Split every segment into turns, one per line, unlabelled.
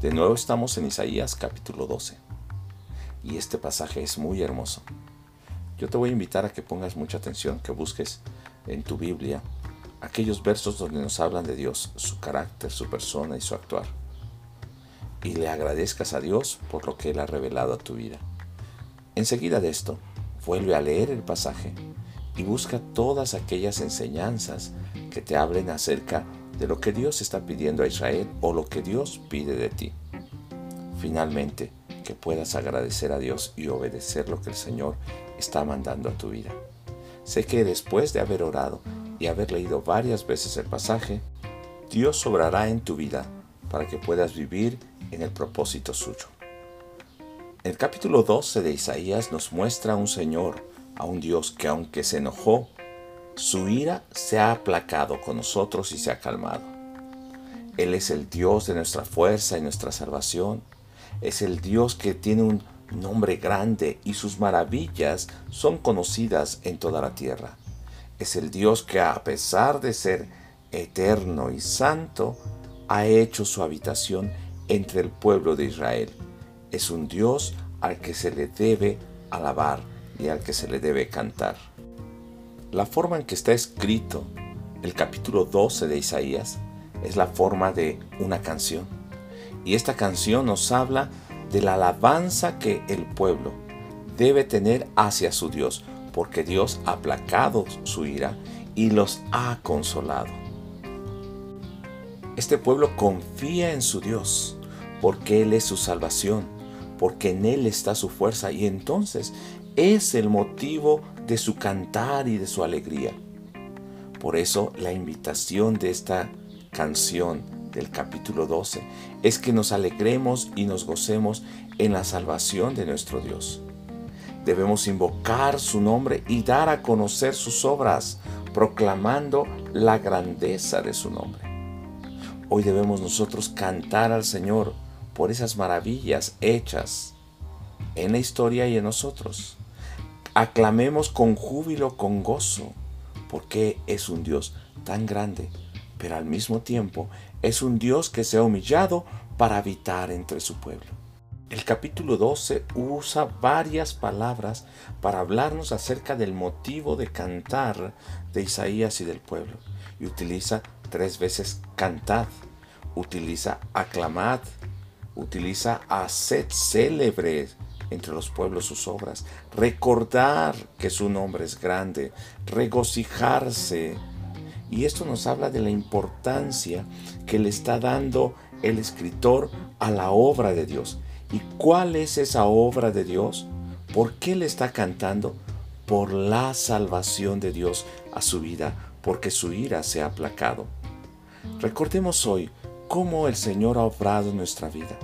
De nuevo estamos en Isaías capítulo 12. Y este pasaje es muy hermoso. Yo te voy a invitar a que pongas mucha atención, que busques en tu Biblia aquellos versos donde nos hablan de Dios, su carácter, su persona y su actuar. Y le agradezcas a Dios por lo que Él ha revelado a tu vida. Enseguida de esto, vuelve a leer el pasaje y busca todas aquellas enseñanzas que te hablen acerca de lo que Dios está pidiendo a Israel o lo que Dios pide de ti. Finalmente, que puedas agradecer a Dios y obedecer lo que el Señor está mandando a tu vida. Sé que después de haber orado y haber leído varias veces el pasaje, Dios sobrará en tu vida para que puedas vivir en el propósito suyo. El capítulo 12 de Isaías nos muestra a un Señor, a un Dios que aunque se enojó, su ira se ha aplacado con nosotros y se ha calmado. Él es el Dios de nuestra fuerza y nuestra salvación. Es el Dios que tiene un nombre grande y sus maravillas son conocidas en toda la tierra. Es el Dios que a pesar de ser eterno y santo, ha hecho su habitación entre el pueblo de Israel. Es un Dios al que se le debe alabar y al que se le debe cantar. La forma en que está escrito el capítulo 12 de Isaías es la forma de una canción. Y esta canción nos habla de la alabanza que el pueblo debe tener hacia su Dios, porque Dios ha aplacado su ira y los ha consolado. Este pueblo confía en su Dios, porque Él es su salvación, porque en Él está su fuerza y entonces es el motivo de su cantar y de su alegría. Por eso la invitación de esta canción del capítulo 12 es que nos alegremos y nos gocemos en la salvación de nuestro Dios. Debemos invocar su nombre y dar a conocer sus obras, proclamando la grandeza de su nombre. Hoy debemos nosotros cantar al Señor por esas maravillas hechas en la historia y en nosotros. Aclamemos con júbilo, con gozo, porque es un Dios tan grande, pero al mismo tiempo es un Dios que se ha humillado para habitar entre su pueblo. El capítulo 12 usa varias palabras para hablarnos acerca del motivo de cantar de Isaías y del pueblo. Y utiliza tres veces cantad, utiliza aclamad, utiliza haced célebres entre los pueblos sus obras, recordar que su nombre es grande, regocijarse. Y esto nos habla de la importancia que le está dando el escritor a la obra de Dios. ¿Y cuál es esa obra de Dios? ¿Por qué le está cantando? Por la salvación de Dios a su vida, porque su ira se ha aplacado. Recordemos hoy cómo el Señor ha obrado en nuestra vida.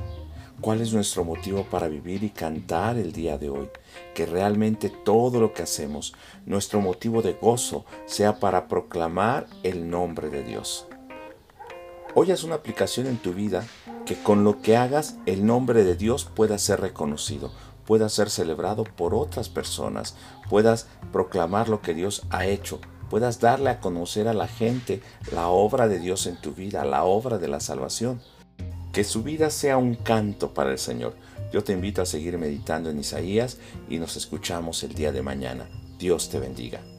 ¿Cuál es nuestro motivo para vivir y cantar el día de hoy? Que realmente todo lo que hacemos, nuestro motivo de gozo, sea para proclamar el nombre de Dios. Hoy haz una aplicación en tu vida que con lo que hagas el nombre de Dios pueda ser reconocido, pueda ser celebrado por otras personas, puedas proclamar lo que Dios ha hecho, puedas darle a conocer a la gente la obra de Dios en tu vida, la obra de la salvación. Que su vida sea un canto para el Señor. Yo te invito a seguir meditando en Isaías y nos escuchamos el día de mañana. Dios te bendiga.